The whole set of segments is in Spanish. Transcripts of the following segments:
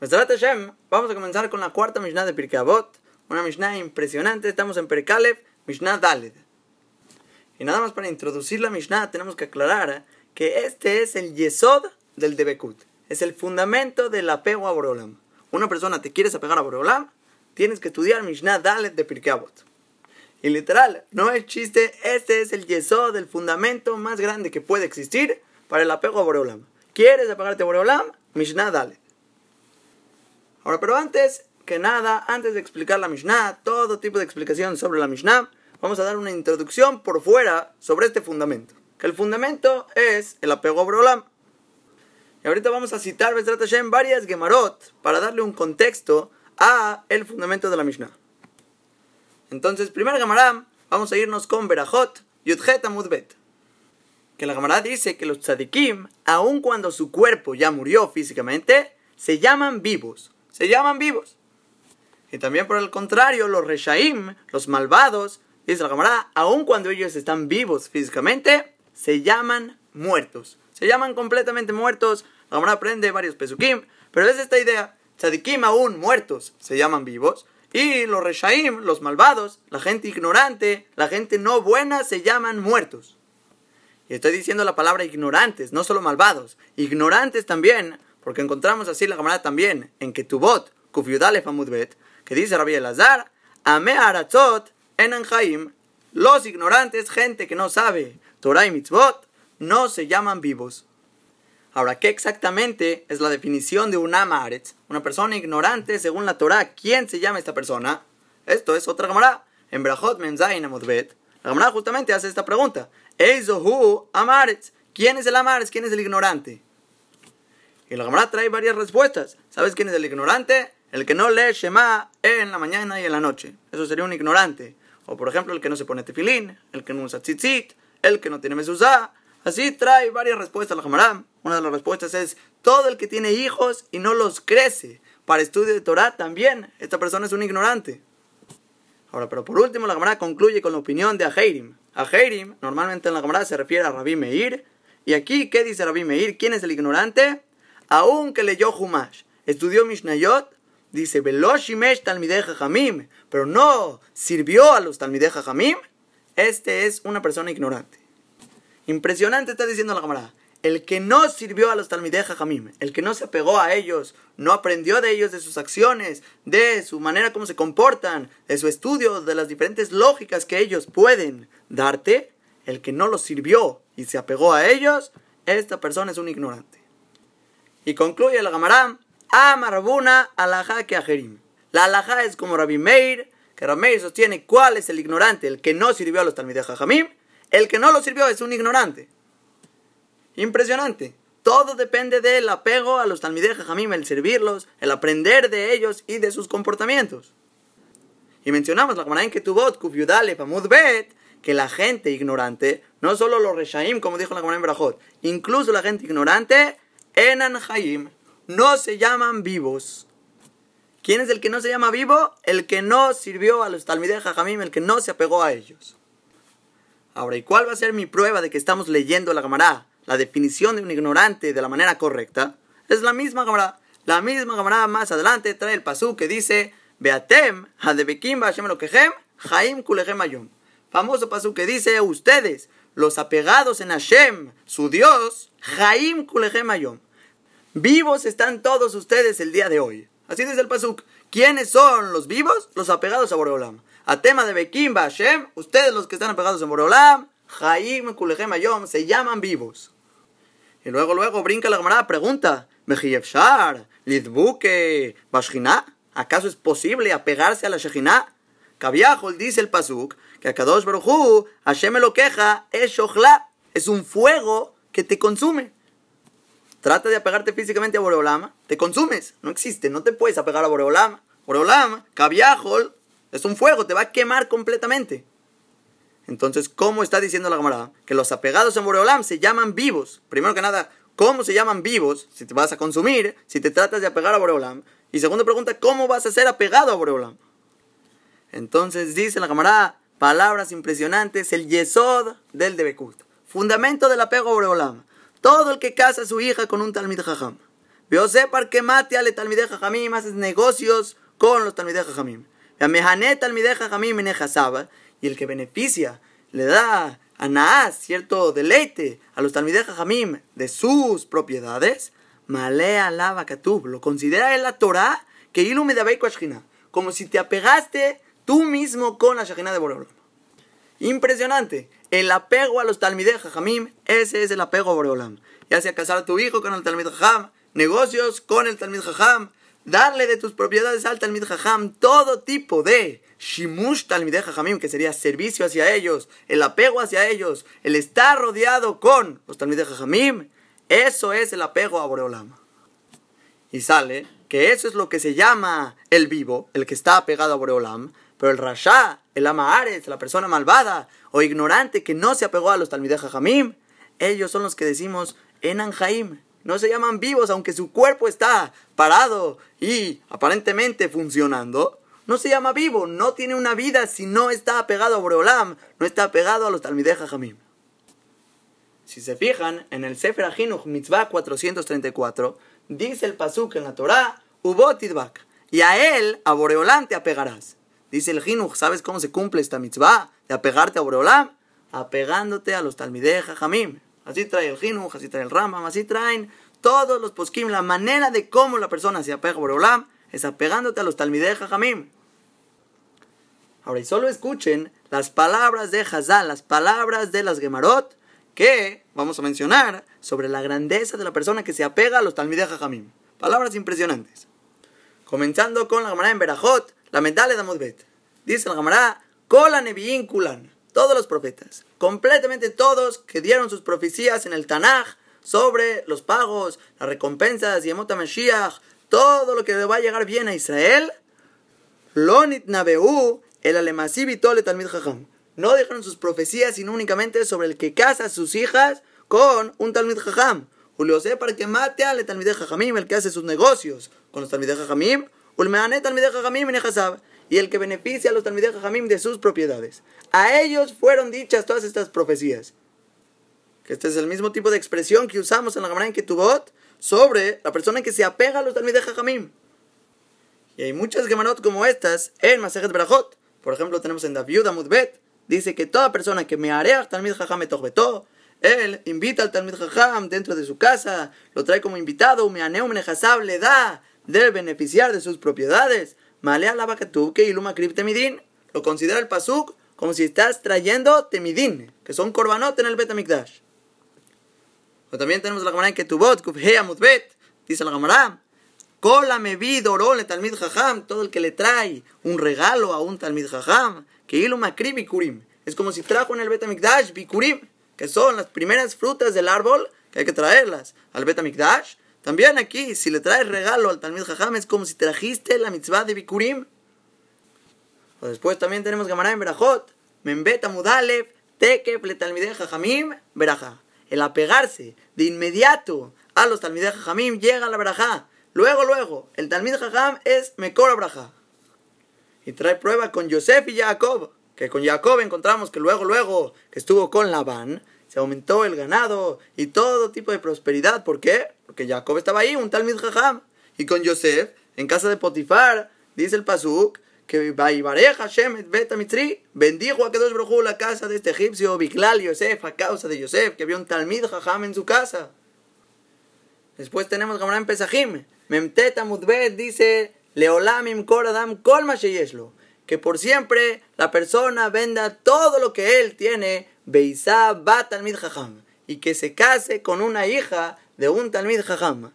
Hashem, vamos a comenzar con la cuarta Mishnah de Pirkei Avot, una Mishnah impresionante, estamos en Perkalev, Mishnah Daled. Y nada más para introducir la Mishnah tenemos que aclarar que este es el Yesod del Debekut, es el fundamento del apego a Boreolam. Una persona te quieres apegar a Boreolam, tienes que estudiar Mishnah Daled de Pirkei Avot. Y literal, no es chiste, este es el Yesod, el fundamento más grande que puede existir para el apego a Boreolam. ¿Quieres apegarte a Boreolam? Mishnah Daled. Ahora, pero antes que nada, antes de explicar la Mishnah, todo tipo de explicación sobre la Mishnah, vamos a dar una introducción por fuera sobre este fundamento. Que el fundamento es el apego a Brolam. Y ahorita vamos a citar en varias Gemarot para darle un contexto a el fundamento de la Mishnah. Entonces, primer Gemaram, vamos a irnos con Berajot, Yudhet Amudbet. Que la Gemara dice que los tzadikim, aun cuando su cuerpo ya murió físicamente, se llaman vivos se llaman vivos. Y también por el contrario, los reshaim, los malvados, dice la camarada, aun cuando ellos están vivos físicamente, se llaman muertos. Se llaman completamente muertos. La camarada aprende varios pesukim, pero es esta idea. Tzadikim aún muertos se llaman vivos. Y los reshaim, los malvados, la gente ignorante, la gente no buena, se llaman muertos. Y estoy diciendo la palabra ignorantes, no solo malvados, ignorantes también, porque encontramos así la camarada también en que Ketubot, Kufyudalef Amudbet, que dice Rabbi Elazar, Ame Aratzot en Jaim, los ignorantes, gente que no sabe Torah y Mitzvot, no se llaman vivos. Ahora, ¿qué exactamente es la definición de un Amaretz? Una persona ignorante según la Torah. ¿Quién se llama esta persona? Esto es otra camarada. En Brahot Menzain Amudbet, la camarada justamente hace esta pregunta. Eizohu Amaretz. ¿Quién es el Amaretz? ¿Quién es el ignorante? Y la Gemara trae varias respuestas. ¿Sabes quién es el ignorante? El que no lee Shema en la mañana y en la noche. Eso sería un ignorante. O por ejemplo, el que no se pone tefilín, el que no usa tzitzit, el que no tiene mesuzá. Así trae varias respuestas la Gemara. Una de las respuestas es todo el que tiene hijos y no los crece para estudio de Torah también. Esta persona es un ignorante. Ahora, pero por último, la Gemara concluye con la opinión de Ajeirim. Ajeirim, normalmente en la Gemara se refiere a Rabbi Meir. Y aquí, ¿qué dice Rabbi Meir? ¿Quién es el ignorante? Aunque leyó Humash, estudió Mishnayot, dice, Veloshimesh Talmideja Jamim, pero no sirvió a los Talmideja Jamim, este es una persona ignorante. Impresionante está diciendo la camarada. El que no sirvió a los Talmideja Jamim, el que no se apegó a ellos, no aprendió de ellos, de sus acciones, de su manera como se comportan, de su estudio, de las diferentes lógicas que ellos pueden darte, el que no los sirvió y se apegó a ellos, esta persona es un ignorante. Y concluye el Gamaram, Amarabuna alaja que ajerim. La alaja es como Rabbi Meir, que Rabbi Meir sostiene cuál es el ignorante, el que no sirvió a los Talmidei Jamim, el que no lo sirvió es un ignorante. Impresionante. Todo depende del apego a los Talmidei Jamim, el servirlos, el aprender de ellos y de sus comportamientos. Y mencionamos la Gemara en tuvo Kufyudale Bet, que la gente ignorante, no solo los Reshaim, como dijo la Gemara en Brajot, incluso la gente ignorante, Enan Haim no se llaman vivos. ¿Quién es el que no se llama vivo? El que no sirvió a los Talmidei Jajamim, el que no se apegó a ellos. Ahora, ¿y cuál va a ser mi prueba de que estamos leyendo la Gamará? La definición de un ignorante de la manera correcta. Es la misma Gamará. La misma Gamará más adelante trae el pasú que dice: Beatem, Hadebekim, Hashem Elokehem, Haim Kulechem Ayom. Famoso pasú que dice: Ustedes, los apegados en Hashem, su Dios, Haim Kulechem Ayom. Vivos están todos ustedes el día de hoy. Así dice el Pasuk. ¿Quiénes son los vivos? Los apegados a Boreolam. A tema de Bekim Hashem, ustedes los que están apegados a Boreolam, Jaim Kulechem Ayom, se llaman vivos. Y luego, luego brinca la camarada, pregunta, Mejiyevshar, Lidbuke, Bashina, ¿acaso es posible apegarse a la Shejina? Kaviahol dice el Pasuk, que a Kadosh Baruchu, Hashem lo queja, es Shochla, es un fuego que te consume. Trata de apegarte físicamente a Boreolama, te consumes, no existe, no te puedes apegar a Boreolama. Boreolama, Kaviahol, es un fuego, te va a quemar completamente. Entonces, ¿cómo está diciendo la camarada? Que los apegados a Boreolam se llaman vivos. Primero que nada, ¿cómo se llaman vivos si te vas a consumir, si te tratas de apegar a Boreolam? Y segunda pregunta, ¿cómo vas a ser apegado a Boreolam? Entonces dice la camarada, palabras impresionantes, el yesod del debekut. Fundamento del apego a Boreolam. Todo el que casa a su hija con un Talmid Jajam. Veose que mate ale talmideh jajamim, haces negocios con los talmideh jajamim. Y el que beneficia, le da a Naas cierto deleite a los talmideh jajamim de sus propiedades, malea lava katub, lo considera en la Torah que ilu como si te apegaste tú mismo con la Shekhinah de Boreolam. Impresionante. El apego a los Talmideh Jajamim, ese es el apego a Boreolam. Ya sea casar a tu hijo con el Talmid Jajam, negocios con el Talmid Jajam, darle de tus propiedades al Talmid Jajam, todo tipo de Shimush Talmideh Jajamim, que sería servicio hacia ellos, el apego hacia ellos, el estar rodeado con los Talmideh Jajamim, eso es el apego a Boreolam. Y sale que eso es lo que se llama el vivo, el que está apegado a Boreolam, pero el Rasha, el Amaares, la persona malvada o ignorante que no se apegó a los Talmideh Jajamim, ellos son los que decimos Enan Jaim. No se llaman vivos, aunque su cuerpo está parado y aparentemente funcionando. No se llama vivo, no tiene una vida si no está apegado a Boreolam, no está apegado a los Talmideh Jajamim. Si se fijan, en el Sefer Ahinuch Mitzvah 434, dice el Pasuk en la Torah, Ubotidbak, y a él, a Boreolam, te apegarás. Dice el Hinuch, ¿sabes cómo se cumple esta mitzvah de apegarte a Boreolam? Apegándote a los Talmideh Jajamim. Así trae el Hinuch, así trae el Rambam, así traen todos los poskim. La manera de cómo la persona se apega a Boreolam es apegándote a los Talmideh Jajamim. Ahora, y solo escuchen las palabras de Hazal, las palabras de las Gemarot, que vamos a mencionar sobre la grandeza de la persona que se apega a los Talmideh Jajamim. Palabras impresionantes. Comenzando con la Gemara en Berajot, la medalla de Amudbet. Dice la Gemara, Kola Kulan. Todos los profetas, completamente todos que dieron sus profecías en el Tanaj sobre los pagos, las recompensas y Emota Mashiach, todo lo que le va a llegar bien a Israel, Lonit Nabeu, el Alemasib Talmid Jajam. No dejaron sus profecías, sino únicamente sobre el que casa a sus hijas con un Talmid Jajam. Julio para que mate al Talmid Jajamim, el que hace sus negocios con los Talmid Jajamim, y el que beneficia a los Talmideh Jajamim de sus propiedades. A ellos fueron dichas todas estas profecías. Que este es el mismo tipo de expresión que usamos en la Gemara en Ketubot sobre la persona que se apega a los Talmideh Jajamim. Y hay muchas Gemarot como estas en Masejet Berajot. Por ejemplo, tenemos en Daviud Amudbet. Dice que toda persona que me area Talmid Jajam él invita al Talmid Jajam dentro de su casa, lo trae como invitado, me aneu le da debe beneficiar de sus propiedades. Malea la que iluma temidin. Lo considera el pasuk como si estás trayendo temidin, que son korbanot en el Betamikdash. O también tenemos la Gemara en Ketubot, Kufhea Mutbet. Dice la Gemara, Kola me vi le talmid jajam, todo el que le trae un regalo a un talmid jajam, que iluma bikurim. Es como si trajo en el Betamikdash bikurim, que son las primeras frutas del árbol que hay que traerlas al Betamikdash también aquí, si le traes regalo al Talmid Jajam, es como si trajiste la mitzvah de Bikurim. Después también tenemos Gamara en Berajot, Membeta Mudalev, Tekef le Talmideh Jajamim, Beraja. El apegarse de inmediato a los Talmideh Jajamim llega a la Berajá. Luego, luego, el Talmid Jajam es Mekor Braja. Y trae prueba con Yosef y Jacob, que con Jacob encontramos que luego, luego, que estuvo con Labán, aumentó el ganado y todo tipo de prosperidad. ¿Por qué? Porque Jacob estaba ahí, un tal Jajam. Y con Yosef, en casa de Potifar, dice el Pasuk, que Hashem bendijo a Kedosh Brojú la casa de este egipcio, Biklal Yosef, a causa de Yosef, que había un Talmid Jajam en su casa. Después tenemos Gamara en Pesajim, Memteta Mudbet dice, Leolamim Koradam Kolma Sheyeshlo, que por siempre la persona venda todo lo que él tiene Beisa va Talmid Jajam y que se case con una hija de un Talmid Jajam.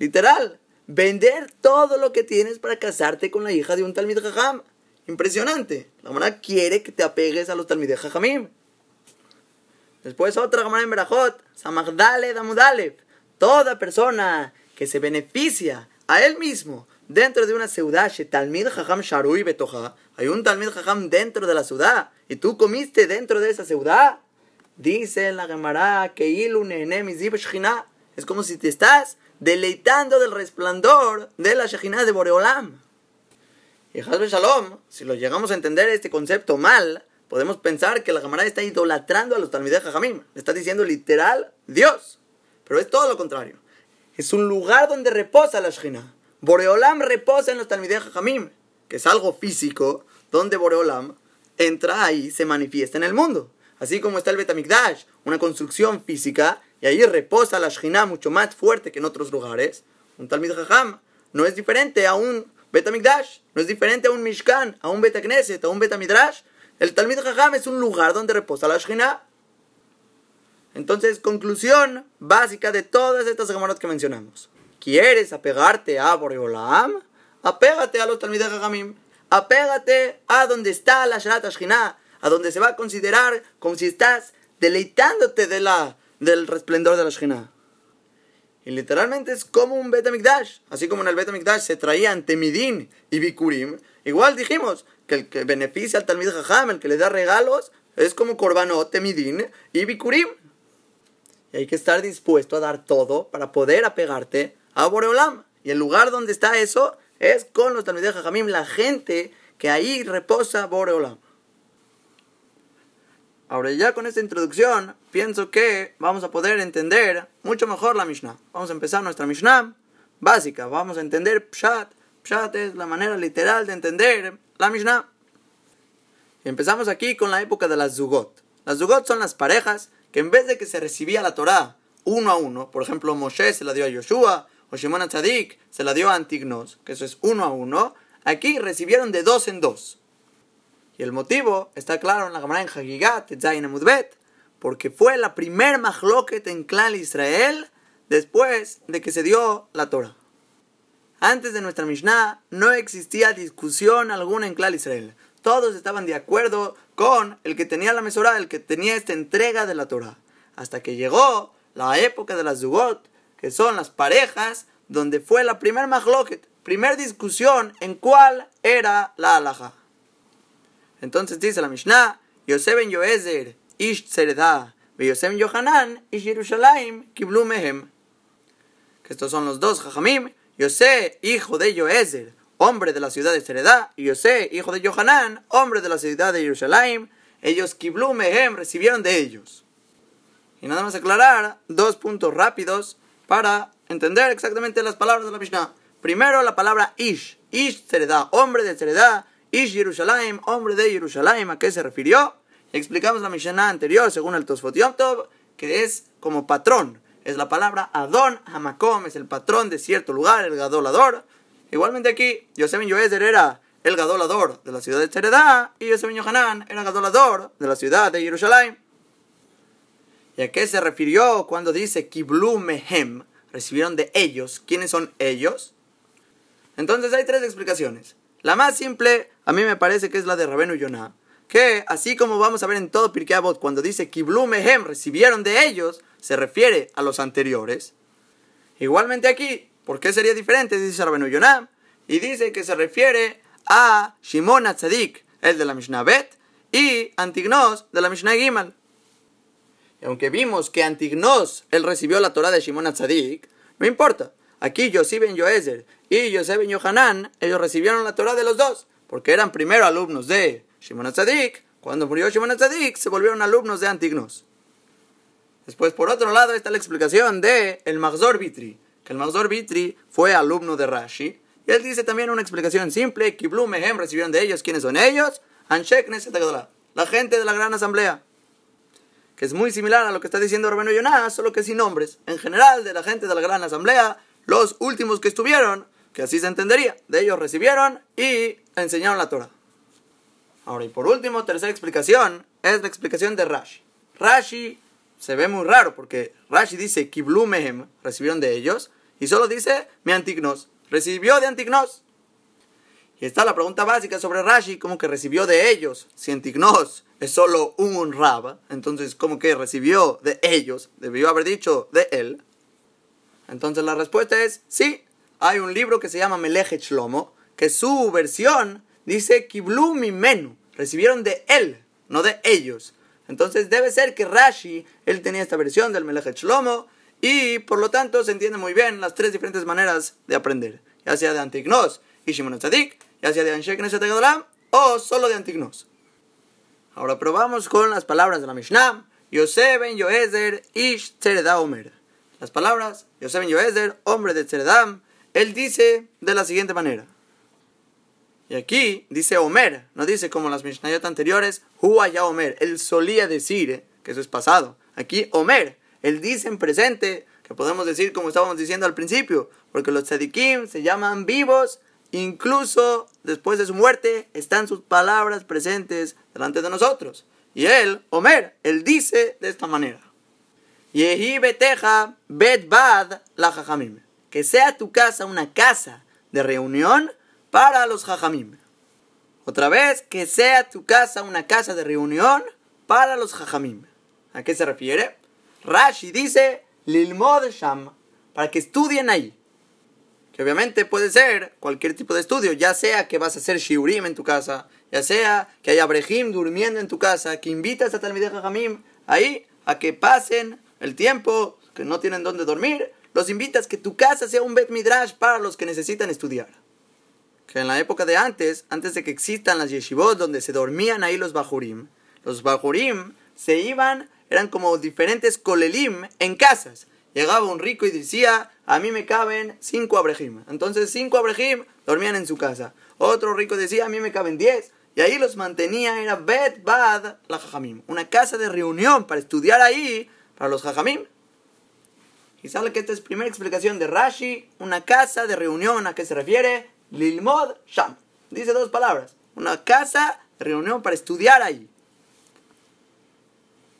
Literal, vender todo lo que tienes para casarte con la hija de un Talmid Jajam. Impresionante. La Gemara quiere que te apegues a los Talmid Jajamim. Después otra Gemara en Berajot, Samagdale Damudalev. Toda persona que se beneficia a él mismo dentro de una ciudad, Talmid Jajam Sharui Betoja, hay un Talmid Jajam dentro de la ciudad, y tú comiste dentro de esa ciudad. Dice la Gemara que es como si te estás deleitando del resplandor de la Shekhinah de Boreolam. Y Hazbe Shalom, si lo llegamos a entender este concepto mal, podemos pensar que la Gemara está idolatrando a los Talmideh Jajamim. Le está diciendo literal Dios. Pero es todo lo contrario. es un lugar donde reposa la Shekhinah. Boreolam reposa en los Talmidei Jajamim, que es algo físico, donde Boreolam entra ahí, se manifiesta en el mundo. Así como está el Betamikdash, una construcción física, y ahí reposa la Shekhinah mucho más fuerte que en otros lugares. Un Talmid Jajam no es diferente a un Betamikdash, no es diferente a un Mishkan, a un Betakneset, a un Betamidrash. El Talmid Jajam es un lugar donde reposa la Shekhinah. Entonces, conclusión básica de todas estas gemarot que mencionamos. ¿Quieres apegarte a Boreolam? Apégate a los Talmid Jajamim. Apégate a donde está la Sharat Ashkinah, a donde se va a considerar como si estás deleitándote de la, del resplendor de la Ashkinah. Y literalmente es como un Betamikdash. Así como en el Betamikdash se traían Temidin y Bikurim. Igual dijimos que el que beneficia al Talmid Jajam, el que le da regalos, es como Korbanot, Temidin y Bikurim. Y hay que estar dispuesto a dar todo para poder apegarte a Boreolam. Y el lugar donde está eso es con los Talmidei Jajamim, la gente que ahí reposa Boreolam. Ahora ya con esta introducción, pienso que vamos a poder entender mucho mejor la Mishnah. Vamos a empezar nuestra Mishnah básica. Vamos a entender Pshat. Pshat es la manera literal de entender la Mishnah. Empezamos aquí con la época de las Zugot. Las Zugot son las parejas que en vez de que se recibía la Torah uno a uno, por ejemplo, Moshe se la dio a Yoshua, o Shimon Tzadik se la dio a Antignos, que eso es uno a uno, aquí recibieron de dos en dos. Y el motivo está claro en la Gemara en Hagigat, Amudbet, porque fue la primer mahloket en clan Israel después de que se dio la Torah. Antes de nuestra Mishnah no existía discusión alguna en clan Israel. Todos estaban de acuerdo con el que tenía la mesora, el que tenía esta entrega de la Torah. Hasta que llegó la época de las Zugot, que son las parejas donde fue la primer mahloket, primer discusión en cuál era la alhaja. Entonces dice la Mishnah, Yosef ben Yoezer, Ish Tzeredah, ve Yosef ben Yohanan, Ish Yerushalayim, Kiblu Mehem. Que estos son los dos Jajamim, Yosef, hijo de Yoezer, hombre de la ciudad de Tzeredah, y Yosef, hijo de Yohanan, hombre de la ciudad de Yerushalayim, ellos Kiblu Mehem recibieron de ellos. Y nada más aclarar dos puntos rápidos para entender exactamente las palabras de la Mishnah. Primero la palabra Ish, Ish Tzeredah, hombre de Tzeredah, Ish Yerushalayim, hombre de Yerushalayim, ¿a qué se refirió? Explicamos la Mishnah anterior, según el Tosfot Yom Tov, que es como patrón. Es la palabra Adon Hamakom, es el patrón de cierto lugar, el gadolador. Igualmente aquí, Yosef Yoezer era el gadolador de la ciudad de Tzeredah y Yosef Yohanan era gadolador de la ciudad de Yerushalayim. ¿Y a qué se refirió cuando dice Kiblu Mehem? Recibieron de ellos. ¿Quiénes son ellos? Entonces hay tres explicaciones. La más simple, a mí me parece que es la de Rabenu Yonah. Que así como vamos a ver en todo Pirkei Avot, cuando dice Kiblu Mehem, recibieron de ellos, se refiere a los anteriores. Igualmente aquí, ¿por qué sería diferente? Dice Rabenu Yonah. Y dice que se refiere a Shimon Atzadik, el de la Mishnah Bet, y Antignos de la Mishnah Gimal. Y aunque vimos que Antignos, él recibió la Torah de Shimon Atzadik, no importa. Aquí Yosef ben Yoezer y Yosef ben Yohanan, ellos recibieron la Torah de los dos, porque eran primero alumnos de Shimon Atzadik. Cuando murió Shimon Atzadik, se volvieron alumnos de Antignos. Después, por otro lado, está la explicación de el Magzor que el Magzor Vitri fue alumno de Rashi. Y él dice también una explicación simple, Kiblu Mehem recibieron de ellos, ¿quiénes son ellos? Anshek la gente de la gran asamblea que es muy similar a lo que está diciendo Rabenu Yonah, solo que sin nombres. En general, de la gente de la gran asamblea, los últimos que estuvieron, que así se entendería, de ellos recibieron y enseñaron la Torah. Ahora, y por último, tercera explicación, es la explicación de Rashi. Rashi se ve muy raro porque Rashi dice Kiblu Mehem, recibieron de ellos, y solo dice mi Antignos, recibió de Antignos. Y está la pregunta básica sobre Rashi, ¿cómo que recibió de ellos? Si Antignos es solo un rab, entonces como que recibió de ellos, debió haber dicho de él. Entonces la respuesta es sí. Hay un libro que se llama Meleje Shlomo, que su versión dice Kiblu Mimenu, recibieron de él, no de ellos. Entonces debe ser que Rashi, él tenía esta versión del Meleje Shlomo, y por lo tanto se entiende muy bien las tres diferentes maneras de aprender, ya sea de Antignos y Shimon Tzadik, ya sea de Anshek Neset o solo de Antignos. Ahora probamos con las palabras de la Mishnah. Yosef ben Yoezer ish Omer. las palabras, Yosef Yoezer, hombre de Tzeredam, él dice de la siguiente manera. Y aquí dice Omer, no dice como las Mishnayot anteriores, ya Omer. Él solía decir, que eso es pasado. Aquí Omer, él dice en presente, que podemos decir como estábamos diciendo al principio, porque los tzadikim se llaman vivos, incluso después de su muerte están sus palabras presentes delante de nosotros. Y él, Omer, él dice de esta manera. Yehi beteja bet bad la jajamim. Que sea tu casa una casa de reunión para los jajamim. Otra vez, que sea tu casa una casa de reunión para los jajamim. ¿A qué se refiere? Rashi dice, lilmod sham, para que estudien ahí. Que obviamente puede ser cualquier tipo de estudio, ya sea que vas a hacer shiurim en tu casa, ya sea que haya brejim durmiendo en tu casa, que invitas a Talmideh Jajamim ahí a que pasen el tiempo, que no tienen dónde dormir, los invitas que tu casa sea un Bet Midrash para los que necesitan estudiar que en la época de antes, antes de que existan las yeshivot donde se dormían ahí los bajurim, los bajurim se iban, eran como diferentes kolelim en casas. Llegaba un rico y decía, a mí me caben cinco abrejim. Entonces cinco abrejim dormían en su casa. Otro rico decía, a mí me caben diez. Y ahí los mantenía, era Bet Bad la Jajamim. Una casa de reunión para estudiar ahí para los Jajamim. Y sale que esta es primera explicación de Rashi, una casa de reunión, ¿a qué se refiere? Lilmod Sham. Dice dos palabras. Una casa de reunión para estudiar ahí.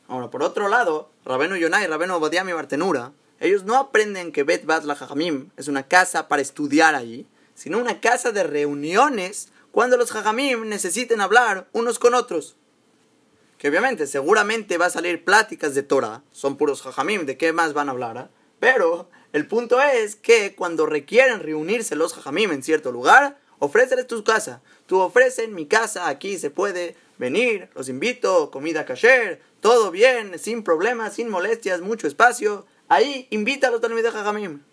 Ahora, por otro lado, Rabenu Yonai Rabenu Obadiah y Bartenura, ellos no aprenden que Bet Bat la Jajamim es una casa para estudiar ahí, sino una casa de reuniones cuando los Jajamim necesiten hablar unos con otros. Que obviamente, seguramente va a salir pláticas de Torah, son puros Jajamim, ¿de qué más van a hablar? Pero el punto es que cuando requieren reunirse los jajamim en cierto lugar, ofréceles tu casa. Tú ofrecen mi casa, aquí se puede venir, los invito, comida kasher, todo bien, sin problemas, sin molestias, mucho espacio. Ahí invita a los de jajamim.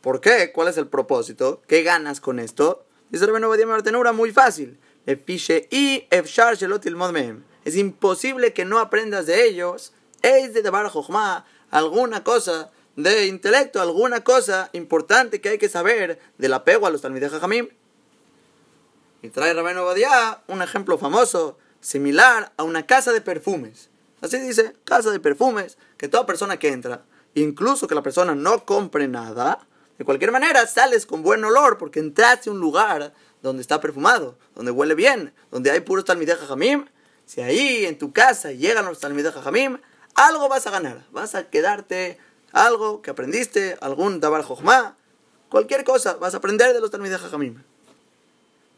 ¿Por qué? ¿Cuál es el propósito? ¿Qué ganas con esto? Dice Rabenu Badia Martenura, muy fácil. y Es imposible que no aprendas de ellos. Es de Debar alguna cosa de intelecto, alguna cosa importante que hay que saber del apego a los Talmidei Jajamim. Y trae Rabeno Badia un ejemplo famoso, similar a una casa de perfumes. Así dice, casa de perfumes, que toda persona que entra, incluso que la persona no compre nada, de cualquier manera sales con buen olor porque entraste a un lugar donde está perfumado, donde huele bien, donde hay puros Talmidei Jajamim. Si ahí en tu casa llegan los Talmidei Jajamim, algo vas a ganar, vas a quedarte algo que aprendiste, algún Dabar Jochma, cualquier cosa, vas a aprender de los Talmidei Jajamim.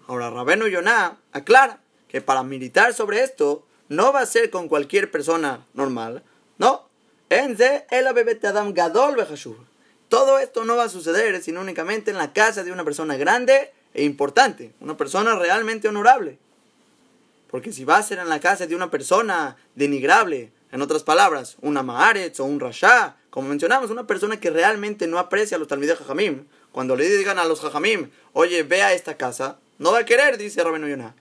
Ahora, Rabenu Yonah aclara que para militar sobre esto no va a ser con cualquier persona normal, no. Enze el Adam Gadol Todo esto no va a suceder sino únicamente en la casa de una persona grande e importante, una persona realmente honorable. Porque si va a ser en la casa de una persona denigrable, en otras palabras, una Maaretz o un Rasha, como mencionamos, una persona que realmente no aprecia a los Talmidei Jajamim, cuando le digan a los Jajamim, oye, ve a esta casa, no va a querer, dice Rabenu Yonah.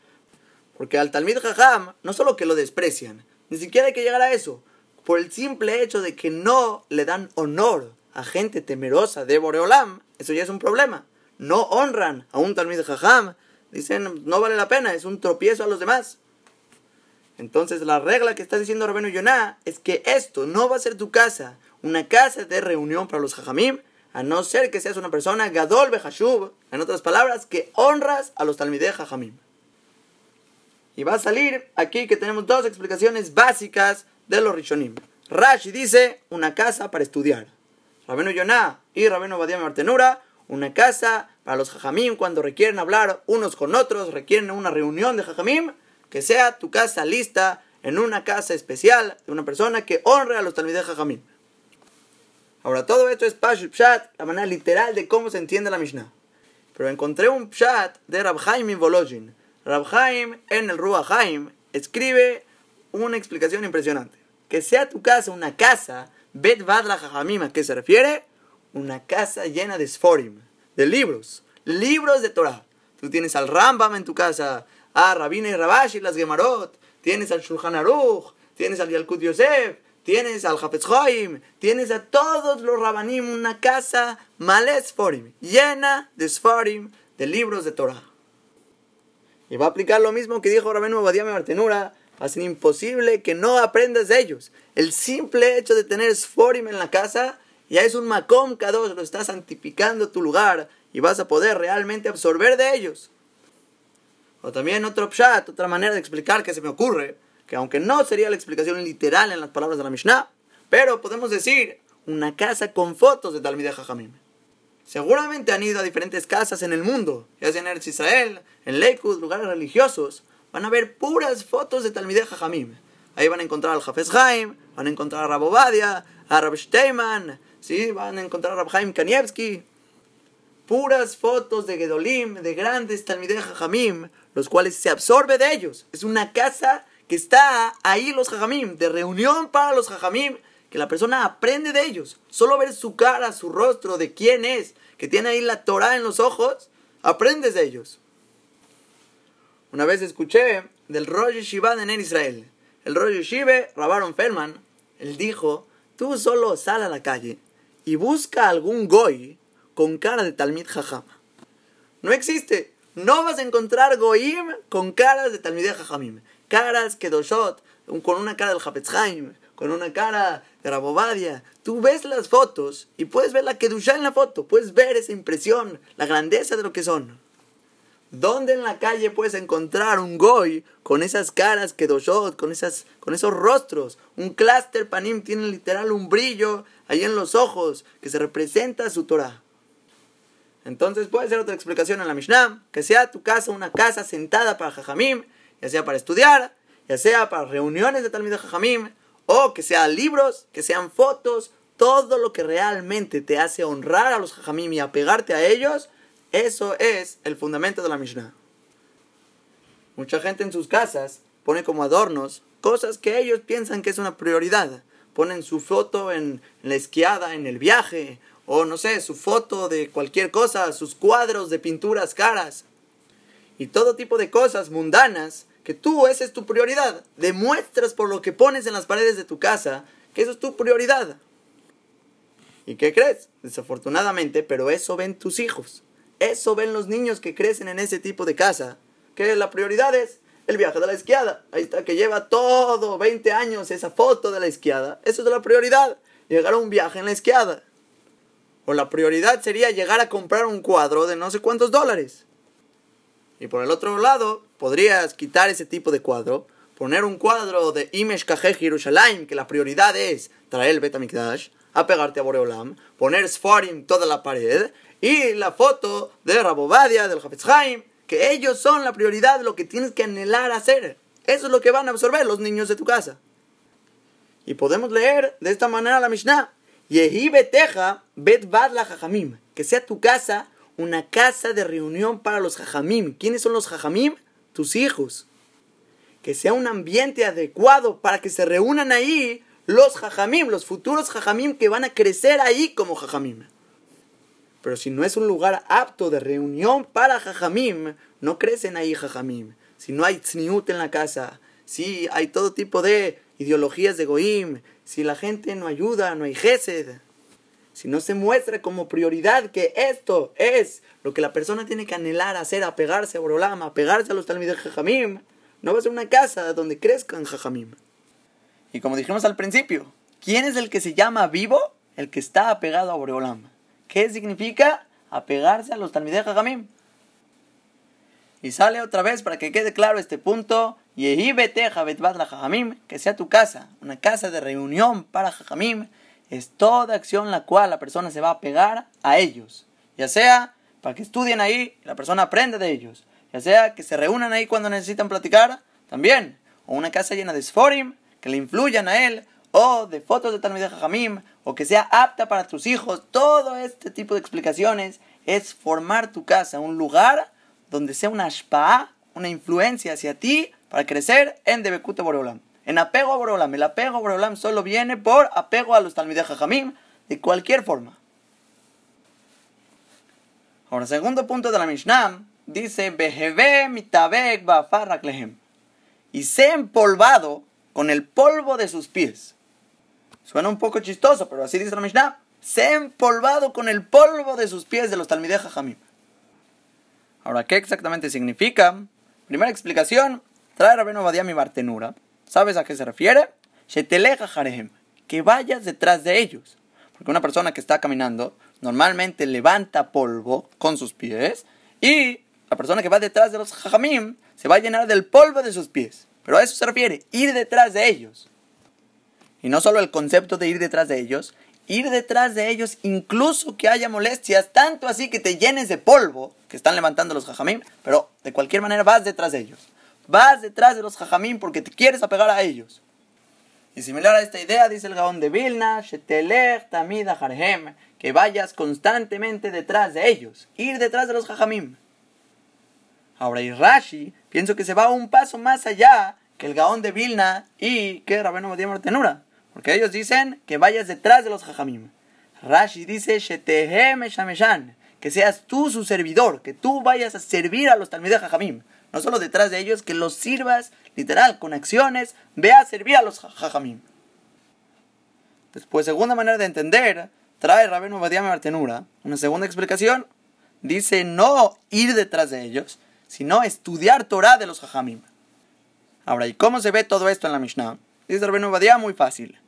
Porque al Talmid Jajam, no solo que lo desprecian, ni siquiera hay que llegar a eso, por el simple hecho de que no le dan honor a gente temerosa de Boreolam, eso ya es un problema. No honran a un Talmid Jajam, dicen, no vale la pena, es un tropiezo a los demás. Entonces la regla que está diciendo Rabenu Yonah es que esto no va a ser tu casa, una casa de reunión para los jajamim, a no ser que seas una persona gadol behashub, en otras palabras, que honras a los talmidei jajamim. Y va a salir aquí que tenemos dos explicaciones básicas de los rishonim. Rashi dice una casa para estudiar. Rabenu Yonah y Rabenu Badia Martenura, una casa para los jajamim cuando requieren hablar unos con otros, requieren una reunión de jajamim que sea tu casa lista en una casa especial de una persona que honre a los Talmidei Jajamim. Ahora, todo esto es Pashut Pshat, la manera literal de cómo se entiende la Mishnah. Pero encontré un Pshat de Rabhaim in Volozhin. Rabhaim en el Ruahaim escribe una explicación impresionante. Que sea tu casa una casa, Bet Jajamim, ¿a qué se refiere? Una casa llena de Sforim, de libros, libros de Torah. Tú tienes al Rambam en tu casa, a Rabina y Rabashi, las Gemarot, tienes al Shulchan Aruch, tienes al Yalkut Yosef, tienes al Hafetz Haim, tienes a todos los Rabanim, una casa males Sforim, llena de Sforim, de libros de Torah. Y va a aplicar lo mismo que dijo Rabenu Badiame Martenura, va a ser imposible que no aprendas de ellos. El simple hecho de tener Sforim en la casa ya es un Makom Kadosh, lo está santificando tu lugar y vas a poder realmente absorber de ellos. O también otro pshat, otra manera de explicar que se me ocurre, que aunque no sería la explicación literal en las palabras de la Mishnah, pero podemos decir una casa con fotos de Talmideh Jajamim. Seguramente han ido a diferentes casas en el mundo, ya sea en Eretz Israel, en Lakewood, lugares religiosos, van a ver puras fotos de Talmideh Jajamim. Ahí van a encontrar al Hafez Haim, van a encontrar a Rabobadia, a Rab Steinman, ¿sí? van a encontrar a Rab Haim Kanievski. Puras fotos de Gedolim, de grandes Talmideh Jajamim, los cuales se absorbe de ellos. Es una casa que está ahí los jajamim, de reunión para los jajamim, que la persona aprende de ellos. Solo ver su cara, su rostro, de quién es, que tiene ahí la Torah en los ojos, aprendes de ellos. Una vez escuché del Rosh Yeshiva de Nen Israel. El Rosh Yeshiva, Rabaron Feldman, él dijo, tú solo sal a la calle y busca algún goy con cara de Talmid Jajam. No existe. No vas a encontrar goyim con caras de Talmid Jajamim caras que Doshot, con una cara del Haim, con una cara de Rabobadia. Tú ves las fotos y puedes ver la Kedusha en la foto, puedes ver esa impresión, la grandeza de lo que son. ¿Dónde en la calle puedes encontrar un goy con esas caras Kedoshot, con, esas, con esos rostros? Un cluster panim tiene literal un brillo ahí en los ojos que se representa su Torah. Entonces puede ser otra explicación en la Mishnah, que sea tu casa una casa sentada para Jajamim, ya sea para estudiar, ya sea para reuniones de Talmud Jajamim, o que sean libros, que sean fotos, todo lo que realmente te hace honrar a los Jajamim y apegarte a ellos, eso es el fundamento de la Mishnah. Mucha gente en sus casas pone como adornos cosas que ellos piensan que es una prioridad. Ponen su foto en la esquiada, en el viaje, o no sé, su foto de cualquier cosa, sus cuadros de pinturas caras y todo tipo de cosas mundanas que tú, esa es tu prioridad. Demuestras por lo que pones en las paredes de tu casa que eso es tu prioridad. ¿Y qué crees? Desafortunadamente, pero eso ven tus hijos. Eso ven los niños que crecen en ese tipo de casa. Que la prioridad es el viaje de la esquiada. Ahí está, que lleva todo 20 años esa foto de la esquiada. Eso es la prioridad. Llegar a un viaje en la esquiada. O la prioridad sería llegar a comprar un cuadro de no sé cuántos dólares. Y por el otro lado, podrías quitar ese tipo de cuadro, poner un cuadro de Imesh Kajej que la prioridad es traer el Betamikdash, apegarte a Boreolam, poner Sfarim toda la pared, y la foto de Rabobadia, del Hafetz Haim, que ellos son la prioridad, lo que tienes que anhelar hacer. Eso es lo que van a absorber los niños de tu casa. Y podemos leer de esta manera la Mishnah. Yehi beteja bet la que sea tu casa una casa de reunión para los jajamim. ¿Quiénes son los jajamim? Tus hijos. Que sea un ambiente adecuado para que se reúnan ahí los jajamim, los futuros jajamim que van a crecer ahí como jajamim. Pero si no es un lugar apto de reunión para jajamim, no crecen ahí jajamim. Si no hay tzniut en la casa, si hay todo tipo de ideologías de goim, si la gente no ayuda, no hay gesed, si no se muestra como prioridad que esto es lo que la persona tiene que anhelar hacer, apegarse a Borolam, apegarse a los de Jajamim, no va a ser una casa donde crezcan Jajamim. Y como dijimos al principio, ¿quién es el que se llama vivo? El que está apegado a Boreolam. ¿Qué significa? Apegarse a los de Jajamim. Y sale otra vez para que quede claro este punto. Que sea tu casa, una casa de reunión para Jajamim es toda acción la cual la persona se va a pegar a ellos. Ya sea para que estudien ahí la persona aprende de ellos. Ya sea que se reúnan ahí cuando necesitan platicar, también. O una casa llena de sforim que le influyan a él. O de fotos de Talmud Jamim. O que sea apta para tus hijos. Todo este tipo de explicaciones es formar tu casa, un lugar donde sea una ashpa, una influencia hacia ti para crecer en Debekute Boreolam en apego a Borolam. El apego a Borolam solo viene por apego a los Talmidei Jajamim, de cualquier forma. Ahora, segundo punto de la Mishnah, dice, Beheve mitabek. Y se empolvado con el polvo de sus pies. Suena un poco chistoso, pero así dice la Mishnah. Ha empolvado con el polvo de sus pies de los Talmidei Jajamim. Ahora, ¿qué exactamente significa? Primera explicación, trae Rabenu Badia mi Bartenura. ¿Sabes a qué se refiere? que vayas detrás de ellos. Porque una persona que está caminando normalmente levanta polvo con sus pies y la persona que va detrás de los jajamim se va a llenar del polvo de sus pies. Pero a eso se refiere, ir detrás de ellos. Y no solo el concepto de ir detrás de ellos, ir detrás de ellos incluso que haya molestias, tanto así que te llenes de polvo que están levantando los jajamim, pero de cualquier manera vas detrás de ellos. Vas detrás de los jajamim porque te quieres apegar a ellos. Y similar a esta idea, dice el Gaón de Vilna, tamida harhem, que vayas constantemente detrás de ellos, ir detrás de los jajamim. Ahora, y Rashi, pienso que se va un paso más allá que el Gaón de Vilna y que Rabeno Matías Tenura, porque ellos dicen que vayas detrás de los jajamim. Rashi dice, que seas tú su servidor, que tú vayas a servir a los talmides jajamim no solo detrás de ellos, que los sirvas, literal, con acciones, ve a servir a los jajamim. Después, segunda manera de entender, trae Rabenu Badia Martenura, una segunda explicación, dice no ir detrás de ellos, sino estudiar Torah de los jajamim. Ahora, ¿y cómo se ve todo esto en la Mishnah? Dice Rabenu Badia muy fácil.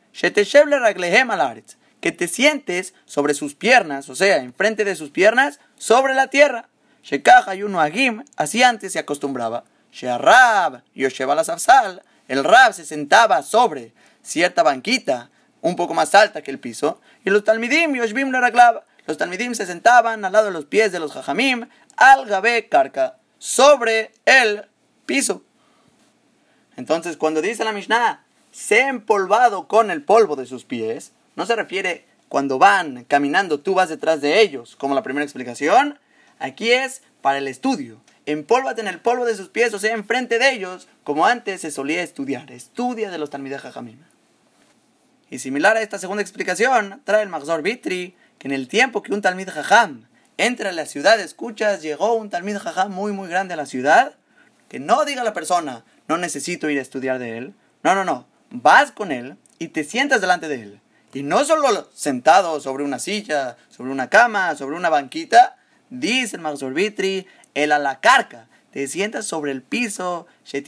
Que te sientes sobre sus piernas, o sea, enfrente de sus piernas, sobre la tierra. Shekach uno agim, así antes se acostumbraba. Shearab, Yosheba la Safsal, el Rab se sentaba sobre cierta banquita un poco más alta que el piso, y los Talmidim, Yoshbim la los Talmidim se sentaban al lado de los pies de los Jajamim, al Gabe Karka, sobre el piso. Entonces, cuando dice la Mishnah, se ha empolvado con el polvo de sus pies, no se refiere cuando van caminando, tú vas detrás de ellos, como la primera explicación, Aquí es para el estudio. Empólvate en el polvo de sus pies, o sea, enfrente de ellos, como antes se solía estudiar. Estudia de los Talmideh Jajamim. Y similar a esta segunda explicación, trae el Magzor Vitri que en el tiempo que un Talmid Jajam entra a la ciudad, escuchas, llegó un Talmid Jajam muy, muy grande a la ciudad, que no diga a la persona, no necesito ir a estudiar de él. No, no, no. Vas con él y te sientas delante de él. Y no solo sentado sobre una silla, sobre una cama, sobre una banquita, Dice el Marzor Vitri, el alacarca. Te sientas sobre el piso, que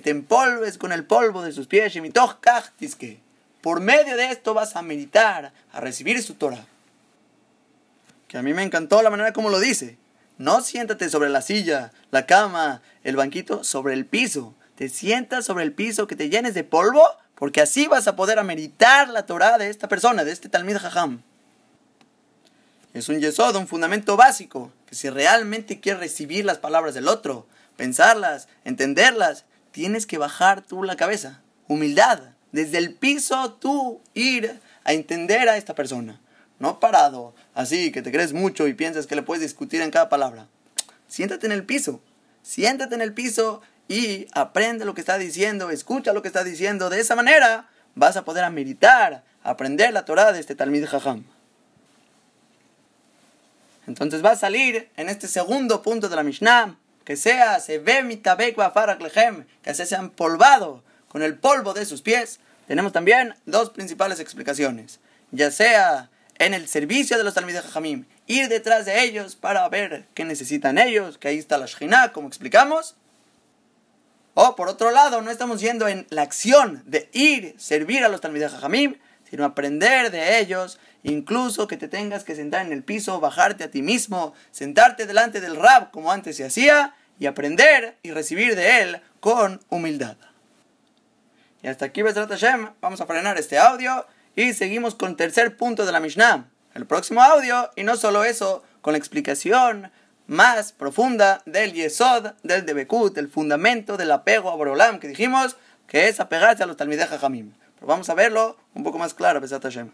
te empolves con el polvo de sus pies, que por medio de esto vas a meditar, a recibir su Torah. Que a mí me encantó la manera como lo dice. No siéntate sobre la silla, la cama, el banquito, sobre el piso. Te sientas sobre el piso que te llenes de polvo, porque así vas a poder meditar la Torah de esta persona, de este Talmid Jajam. Es un yesod, un fundamento básico, que si realmente quieres recibir las palabras del otro, pensarlas, entenderlas, tienes que bajar tú la cabeza. Humildad. Desde el piso tú ir a entender a esta persona. No parado, así que te crees mucho y piensas que le puedes discutir en cada palabra. Siéntate en el piso. Siéntate en el piso y aprende lo que está diciendo, escucha lo que está diciendo. De esa manera vas a poder meditar, aprender la Torah de este Talmid Jajam. Entonces va a salir en este segundo punto de la Mishnah que sea, se ve que se sea empolvado con el polvo de sus pies. Tenemos también dos principales explicaciones. Ya sea en el servicio de los Talmidei Jajamim, ir detrás de ellos para ver qué necesitan ellos, que ahí está la Shekhinah, como explicamos. O por otro lado, no estamos yendo en la acción de ir, servir a los Talmidei Jajamim, sino aprender de ellos, incluso que te tengas que sentar en el piso, bajarte a ti mismo, sentarte delante del rab como antes se hacía, y aprender y recibir de él con humildad. Y hasta aquí, Besrat Hashem, vamos a frenar este audio y seguimos con el tercer punto de la Mishnah. El próximo audio, y no solo eso, con la explicación más profunda del Yesod, del Debekut, el fundamento del apego a Borolam, que dijimos que es apegarse a los Talmideh Jamim vamos a verlo un poco más claro, Besat Hashem.